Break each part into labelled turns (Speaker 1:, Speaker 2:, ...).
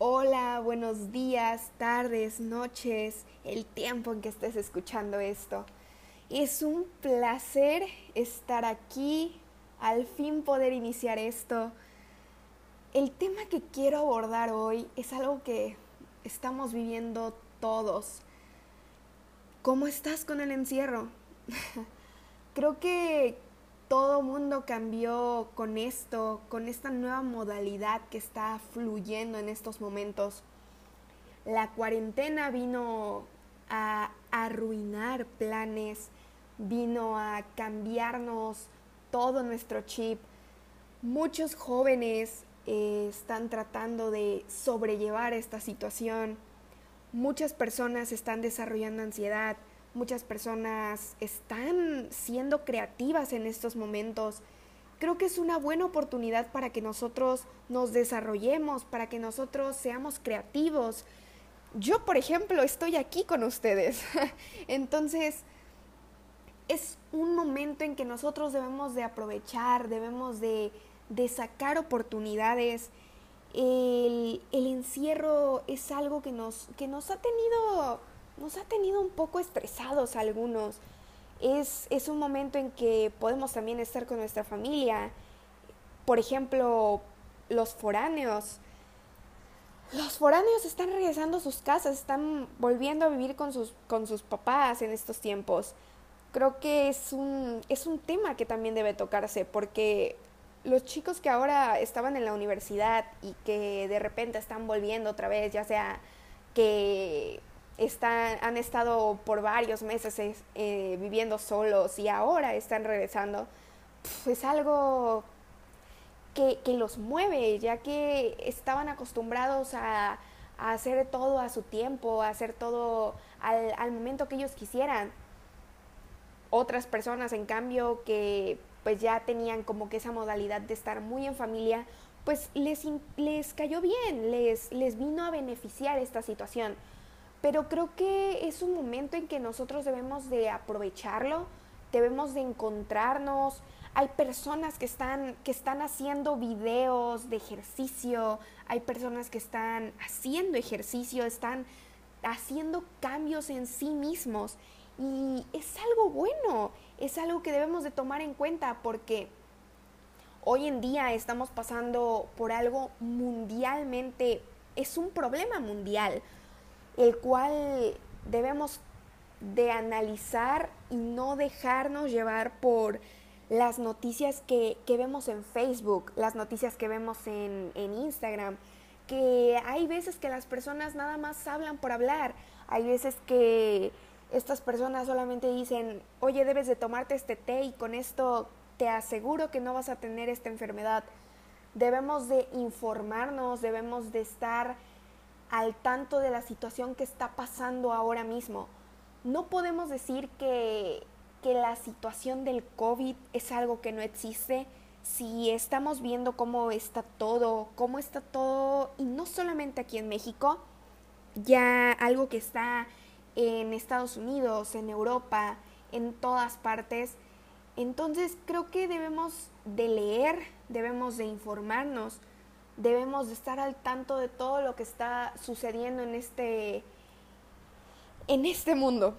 Speaker 1: Hola, buenos días, tardes, noches, el tiempo en que estés escuchando esto. Es un placer estar aquí, al fin poder iniciar esto. El tema que quiero abordar hoy es algo que estamos viviendo todos. ¿Cómo estás con el encierro? Creo que todo mundo cambió con esto, con esta nueva modalidad que está fluyendo en estos momentos. La cuarentena vino a arruinar planes, vino a cambiarnos todo nuestro chip. Muchos jóvenes eh, están tratando de sobrellevar esta situación. Muchas personas están desarrollando ansiedad, muchas personas están siendo creativas en estos momentos. Creo que es una buena oportunidad para que nosotros nos desarrollemos, para que nosotros seamos creativos. Yo, por ejemplo, estoy aquí con ustedes. Entonces, es un momento en que nosotros debemos de aprovechar, debemos de, sacar oportunidades. El, el, encierro es algo que nos, que nos ha tenido nos ha tenido un poco estresados algunos. Es, es un momento en que podemos también estar con nuestra familia. Por ejemplo, los foráneos. Los foráneos están regresando a sus casas, están volviendo a vivir con sus, con sus papás en estos tiempos. Creo que es un, es un tema que también debe tocarse porque los chicos que ahora estaban en la universidad y que de repente están volviendo otra vez, ya sea que están, han estado por varios meses eh, viviendo solos y ahora están regresando, es algo que, los mueve, ya que estaban acostumbrados a, hacer todo a su tiempo, a hacer todo al, al, momento que ellos quisieran. Otras personas, en cambio, que pues ya tenían como que esa modalidad de estar muy en familia, pues les, les cayó bien, les, les vino a beneficiar esta situación pero creo que es un momento en que nosotros debemos de aprovecharlo, debemos de encontrarnos. Hay personas que están, que están haciendo videos de ejercicio, hay personas que están haciendo ejercicio, están haciendo cambios en sí mismos y es algo bueno, es algo que debemos de tomar en cuenta porque hoy en día estamos pasando por algo mundialmente, es un problema mundial el cual debemos de analizar y no dejarnos llevar por las noticias que, vemos en Facebook, las noticias que vemos en, en Instagram, que hay veces que las personas nada más hablan por hablar, hay veces que estas personas solamente dicen, oye, debes de tomarte este té y con esto te aseguro que no vas a tener esta enfermedad. Debemos de informarnos, debemos de estar al tanto de la situación que está pasando ahora mismo. No podemos decir que, que la situación del COVID es algo que no existe si estamos viendo cómo está todo, cómo está todo, y no solamente aquí en México, ya algo que está en Estados Unidos, en Europa, en todas partes. Entonces creo que debemos de leer, debemos de informarnos, debemos de estar al tanto de todo lo que está sucediendo en este, en este mundo.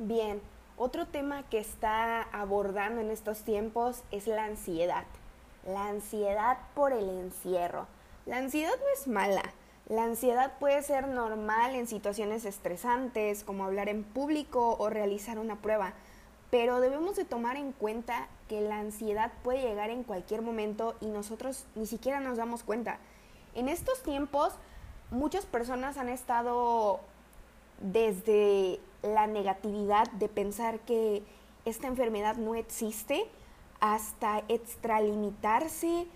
Speaker 1: Bien, otro tema que está abordando en estos tiempos es la ansiedad. La ansiedad por el encierro. La ansiedad no es mala, la ansiedad puede ser normal en situaciones estresantes, como hablar en público o realizar una prueba, pero debemos de tomar en cuenta que la ansiedad puede llegar en cualquier momento y nosotros ni siquiera nos damos cuenta. En estos tiempos, muchas personas han estado desde la negatividad de pensar que esta enfermedad no existe hasta extralimitarse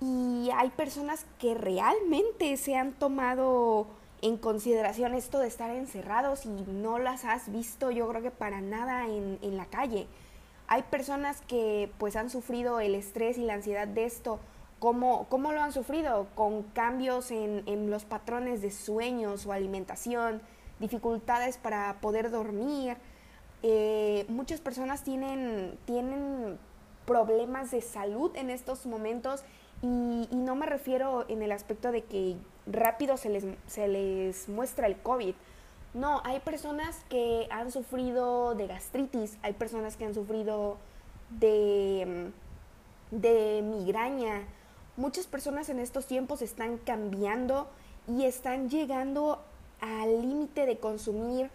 Speaker 1: y hay personas que realmente se han tomado en consideración esto de estar encerrados y no las has visto yo creo que para nada en, la calle. Hay personas que pues han sufrido el estrés y la ansiedad de esto. ¿Cómo, cómo lo han sufrido? Con cambios en, en los patrones de sueños o alimentación, dificultades para poder dormir, Eh, muchas personas tienen, tienen problemas de salud en estos momentos y, y, no me refiero en el aspecto de que rápido se les, se les muestra el COVID. No, hay personas que han sufrido de gastritis, hay personas que han sufrido de, de migraña. Muchas personas en estos tiempos están cambiando y están llegando al límite de consumir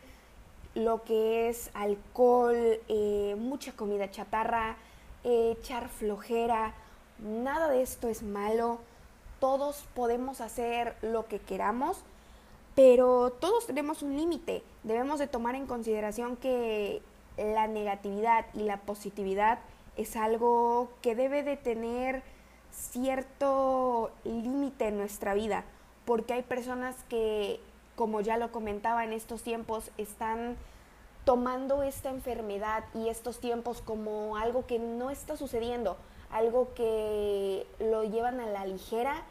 Speaker 1: lo que es alcohol, eh, mucha comida chatarra, eh, echar flojera. Nada de esto es malo. Todos podemos hacer lo que queramos, pero todos tenemos un límite. Debemos de tomar en consideración que la negatividad y la positividad es algo que debe de tener cierto límite en nuestra vida, porque hay personas que, como ya lo comentaba en estos tiempos, están tomando esta enfermedad y estos tiempos como algo que no está sucediendo, algo que lo llevan a la ligera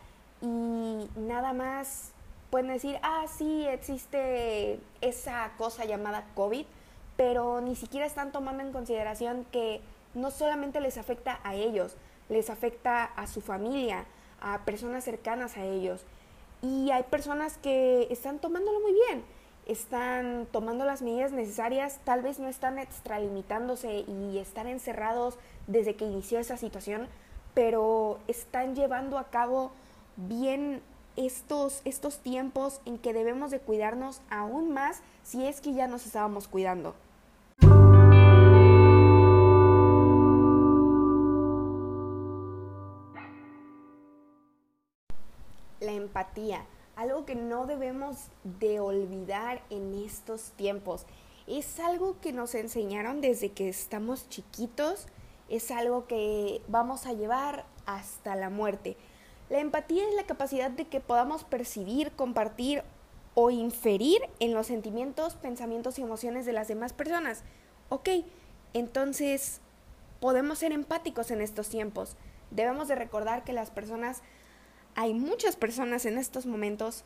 Speaker 1: y nada más pueden decir, ah, sí, existe esa cosa llamada COVID, pero ni siquiera están tomando en consideración que no solamente les afecta a ellos, les afecta a su familia, a personas cercanas a ellos. Y hay personas que están tomándolo muy bien, están tomando las medidas necesarias, tal vez no están extralimitándose y están encerrados desde que inició esa situación, pero están llevando a cabo bien estos, estos tiempos en que debemos de cuidarnos aún más si es que ya nos estábamos cuidando. La empatía, algo que no debemos de olvidar en estos tiempos. Es algo que nos enseñaron desde que estamos chiquitos, es algo que vamos a llevar hasta la muerte. La empatía es la capacidad de que podamos percibir, compartir o inferir en los sentimientos, pensamientos y emociones de las demás personas. Ok, entonces podemos ser empáticos en estos tiempos. Debemos de recordar que las personas, hay muchas personas en estos momentos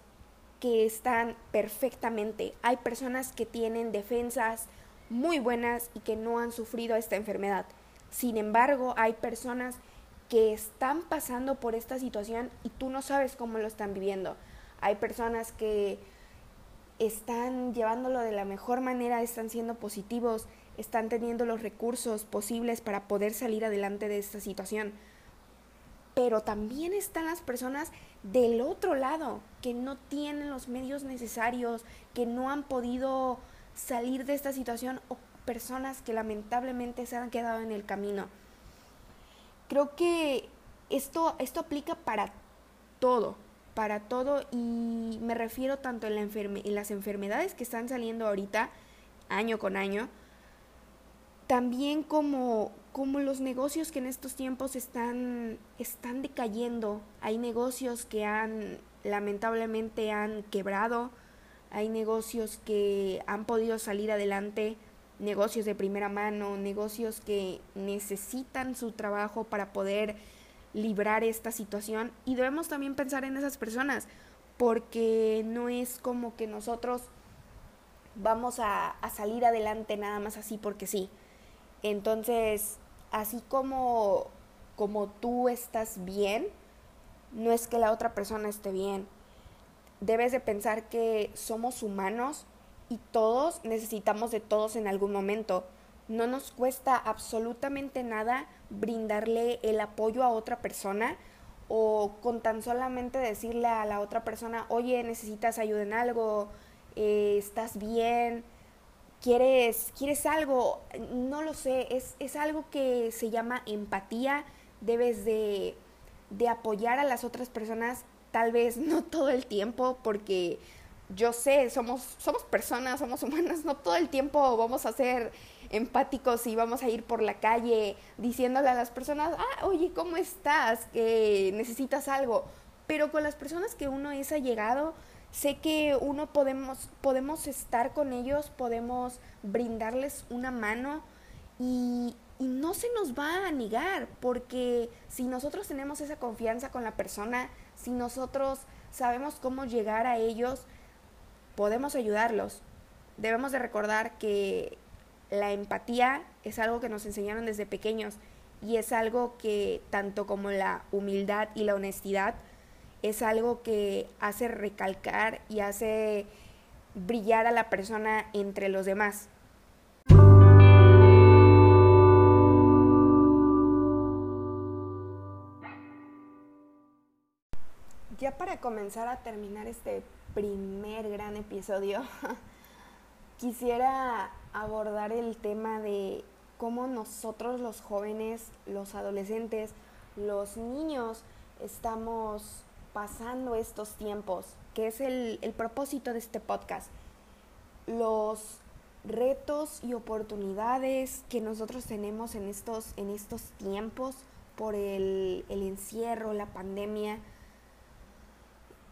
Speaker 1: que están perfectamente. Hay personas que tienen defensas muy buenas y que no han sufrido esta enfermedad. Sin embargo, hay personas que están pasando por esta situación y tú no sabes cómo lo están viviendo. Hay personas que están llevándolo de la mejor manera, están siendo positivos, están teniendo los recursos posibles para poder salir adelante de esta situación. Pero también están las personas del otro lado, que no tienen los medios necesarios, que no han podido salir de esta situación o personas que lamentablemente se han quedado en el camino. Creo que esto, esto aplica para todo, para todo y me refiero tanto en, en las enfermedades que están saliendo ahorita, año con año, también como, como los negocios que en estos tiempos están, están decayendo. Hay negocios que han, lamentablemente, han quebrado, hay negocios que han podido salir adelante negocios de primera mano, negocios que necesitan su trabajo para poder librar esta situación y debemos también pensar en esas personas porque no es como que nosotros vamos a, a salir adelante nada más así porque sí. Entonces, así como, como tú estás bien, no es que la otra persona esté bien. Debes de pensar que somos humanos y todos necesitamos de todos en algún momento. No nos cuesta absolutamente nada brindarle el apoyo a otra persona o con tan solamente decirle a la otra persona, oye, necesitas ayuda en algo, eh, estás bien, quieres, quieres algo, no lo sé, es, es algo que se llama empatía, debes de, de apoyar a las otras personas, tal vez no todo el tiempo, porque yo sé, somos, somos personas, somos humanas, no todo el tiempo vamos a ser empáticos y vamos a ir por la calle diciéndole a las personas, ah, oye, ¿cómo estás? Que necesitas algo. Pero con las personas que uno es allegado, sé que uno podemos, podemos estar con ellos, podemos brindarles una mano y, y no se nos va a negar, porque si nosotros tenemos esa confianza con la persona, si nosotros sabemos cómo llegar a ellos, podemos ayudarlos. Debemos de recordar que la empatía es algo que nos enseñaron desde pequeños y es algo que tanto como la humildad y la honestidad es algo que hace recalcar y hace brillar a la persona entre los demás. Ya para comenzar a terminar este primer gran episodio, quisiera abordar el tema de cómo nosotros los jóvenes, los adolescentes, los niños estamos pasando estos tiempos, que es el, propósito de este podcast. Los retos y oportunidades que nosotros tenemos en estos, en estos tiempos por el, el encierro, la pandemia.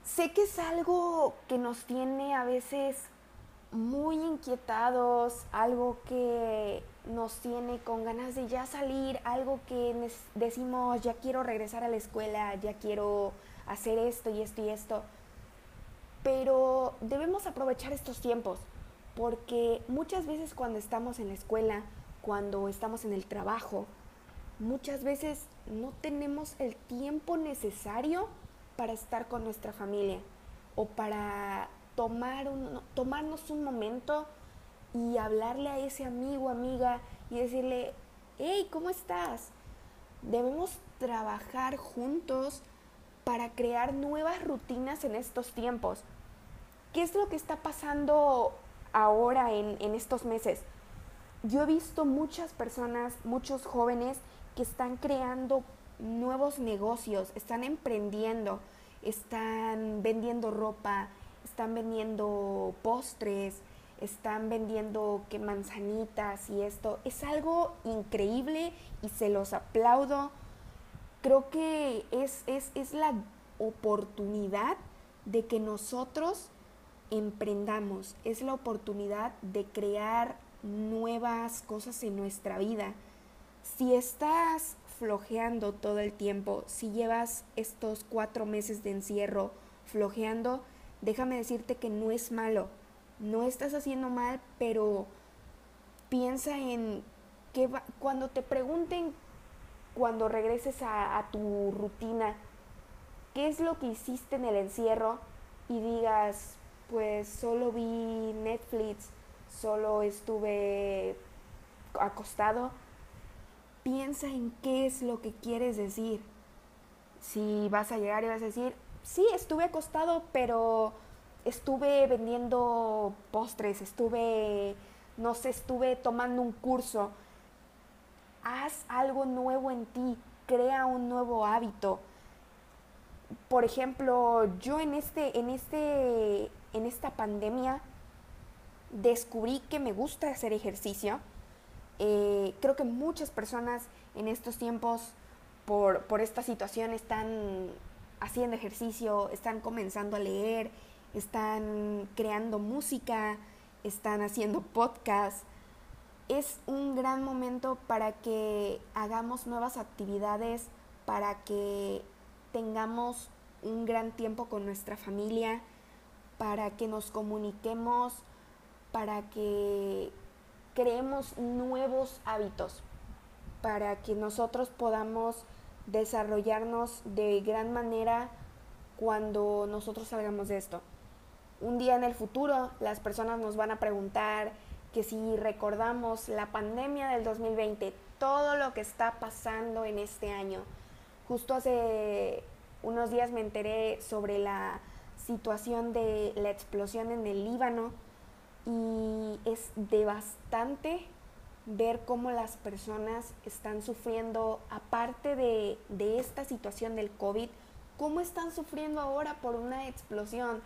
Speaker 1: Sé que es algo que nos tiene a veces muy inquietados, algo que nos tiene con ganas de ya salir, algo que decimos, ya quiero regresar a la escuela, ya quiero hacer esto y esto y esto. Pero debemos aprovechar estos tiempos, porque muchas veces cuando estamos en la escuela, cuando estamos en el trabajo, muchas veces no tenemos el tiempo necesario para estar con nuestra familia o para tomar un, tomarnos un momento y hablarle a ese amigo, amiga y decirle, hey, ¿cómo estás? Debemos trabajar juntos para crear nuevas rutinas en estos tiempos. ¿Qué es lo que está pasando ahora en, en estos meses? Yo he visto muchas personas, muchos jóvenes que están creando nuevos negocios, están emprendiendo, están vendiendo ropa, están vendiendo postres, están vendiendo manzanitas y esto. Es algo increíble y se los aplaudo. Creo que es, es, la oportunidad de que nosotros emprendamos, es la oportunidad de crear nuevas cosas en nuestra vida. Si estás flojeando todo el tiempo, si llevas estos cuatro meses de encierro flojeando, déjame decirte que no es malo, no estás haciendo mal, pero piensa en que cuando te pregunten, cuando regreses a, tu rutina, qué es lo que hiciste en el encierro y digas, pues solo vi Netflix, solo estuve acostado, piensa en qué es lo que quieres decir. Si vas a llegar y vas a decir, sí, estuve acostado, pero estuve vendiendo postres, estuve, no sé, estuve tomando un curso. Haz algo nuevo en ti, crea un nuevo hábito. Por ejemplo, yo en este, en este, en esta pandemia descubrí que me gusta hacer ejercicio. Eh, creo que muchas personas en estos tiempos, por, por esta situación, están haciendo ejercicio, están comenzando a leer, están creando música, están haciendo podcast. Es un gran momento para que hagamos nuevas actividades, para que tengamos un gran tiempo con nuestra familia, para que nos comuniquemos, para que creemos nuevos hábitos, para que nosotros podamos desarrollarnos de gran manera cuando nosotros salgamos de esto. Un día en el futuro las personas nos van a preguntar que si recordamos la pandemia del 2020, todo lo que está pasando en este año. Justo hace unos días me enteré sobre la situación de la explosión en el Líbano y es devastante ver cómo las personas están sufriendo, aparte de, esta situación del COVID, cómo están sufriendo ahora por una explosión,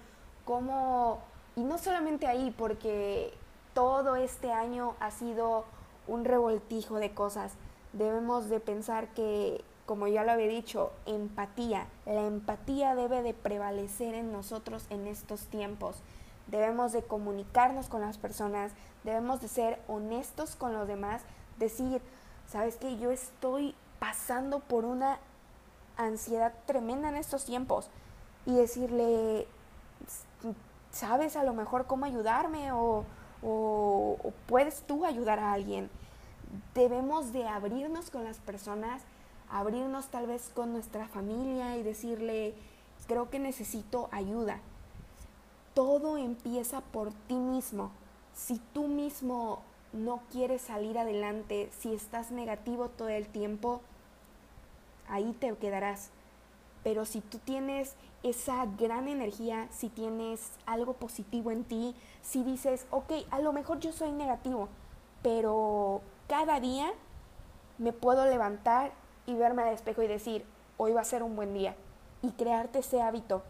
Speaker 1: cómo, y no solamente ahí, porque todo este año ha sido un revoltijo de cosas. Debemos de pensar que, como ya lo había dicho, empatía, la empatía debe de prevalecer en nosotros en estos tiempos. Debemos de comunicarnos con las personas, debemos de ser honestos con los demás, decir, sabes que yo estoy pasando por una ansiedad tremenda en estos tiempos. Y decirle, sabes a lo mejor cómo ayudarme o, o, puedes tú ayudar a alguien. Debemos de abrirnos con las personas, abrirnos tal vez con nuestra familia y decirle, creo que necesito ayuda. Todo empieza por ti mismo. Si tú mismo no quieres salir adelante, si estás negativo todo el tiempo, ahí te quedarás. Pero si tú tienes esa gran energía, si tienes algo positivo en ti, si dices, ok, a lo mejor yo soy negativo, pero cada día me puedo levantar y verme al espejo y decir, hoy va a ser un buen día, y crearte ese hábito.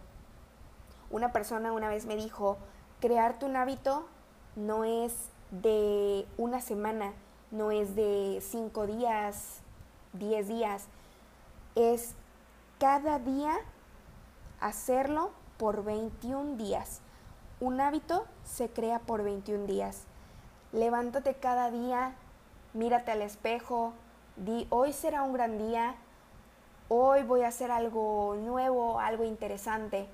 Speaker 1: Una persona una vez me dijo, crearte un hábito no es de una semana, no es de cinco días, diez días, es cada día hacerlo por 21 días. Un hábito se crea por 21 días. Levántate cada día, mírate al espejo, di, hoy será un gran día, hoy voy a hacer algo nuevo, algo interesante.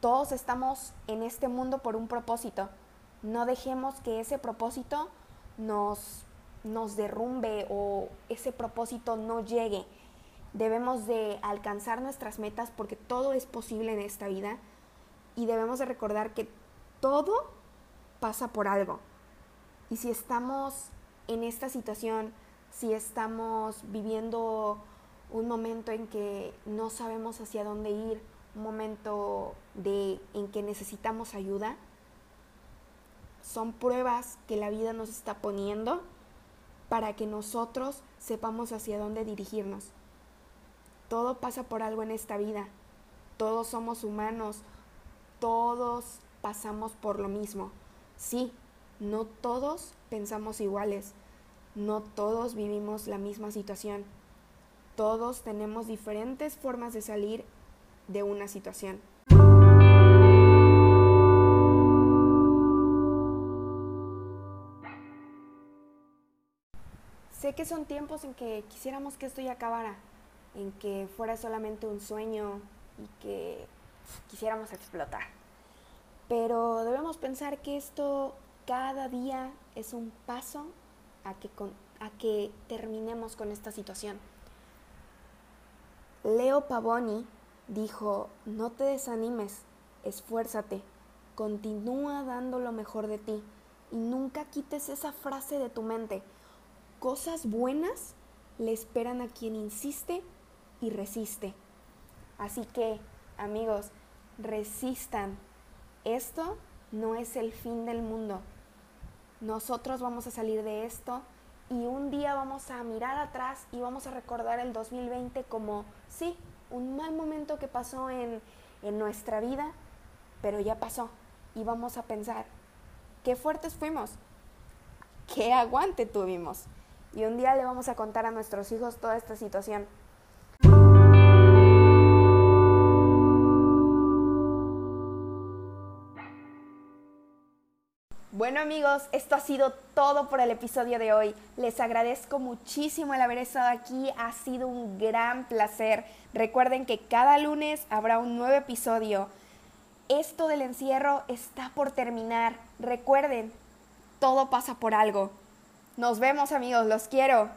Speaker 1: Todos estamos en este mundo por un propósito. No dejemos que ese propósito nos, nos derrumbe o ese propósito no llegue. Debemos de alcanzar nuestras metas porque todo es posible en esta vida y debemos de recordar que todo pasa por algo. Y si estamos en esta situación, si estamos viviendo un momento en que no sabemos hacia dónde ir, un momento de, en que necesitamos ayuda, son pruebas que la vida nos está poniendo para que nosotros sepamos hacia dónde dirigirnos. Todo pasa por algo en esta vida. Todos somos humanos. Todos pasamos por lo mismo. Sí, no todos pensamos iguales. No todos vivimos la misma situación. Todos tenemos diferentes formas de salir de una situación. Sé que son tiempos en que quisiéramos que esto ya acabara, en que fuera solamente un sueño y que quisiéramos explotar. Pero debemos pensar que esto cada día es un paso a que, a que terminemos con esta situación. Leo Pavoni dijo, no te desanimes, esfuérzate, continúa dando lo mejor de ti y nunca quites esa frase de tu mente. Cosas buenas le esperan a quien insiste y resiste. Así que, amigos, resistan. Esto no es el fin del mundo. Nosotros vamos a salir de esto y un día vamos a mirar atrás y vamos a recordar el 2020 como, sí, un mal momento que pasó en, en nuestra vida, pero ya pasó. Y vamos a pensar, qué fuertes fuimos, qué aguante tuvimos. Y un día le vamos a contar a nuestros hijos toda esta situación. Bueno amigos, esto ha sido todo por el episodio de hoy. Les agradezco muchísimo el haber estado aquí, ha sido un gran placer. Recuerden que cada lunes habrá un nuevo episodio. Esto del encierro está por terminar. Recuerden, todo pasa por algo. Nos vemos amigos, los quiero.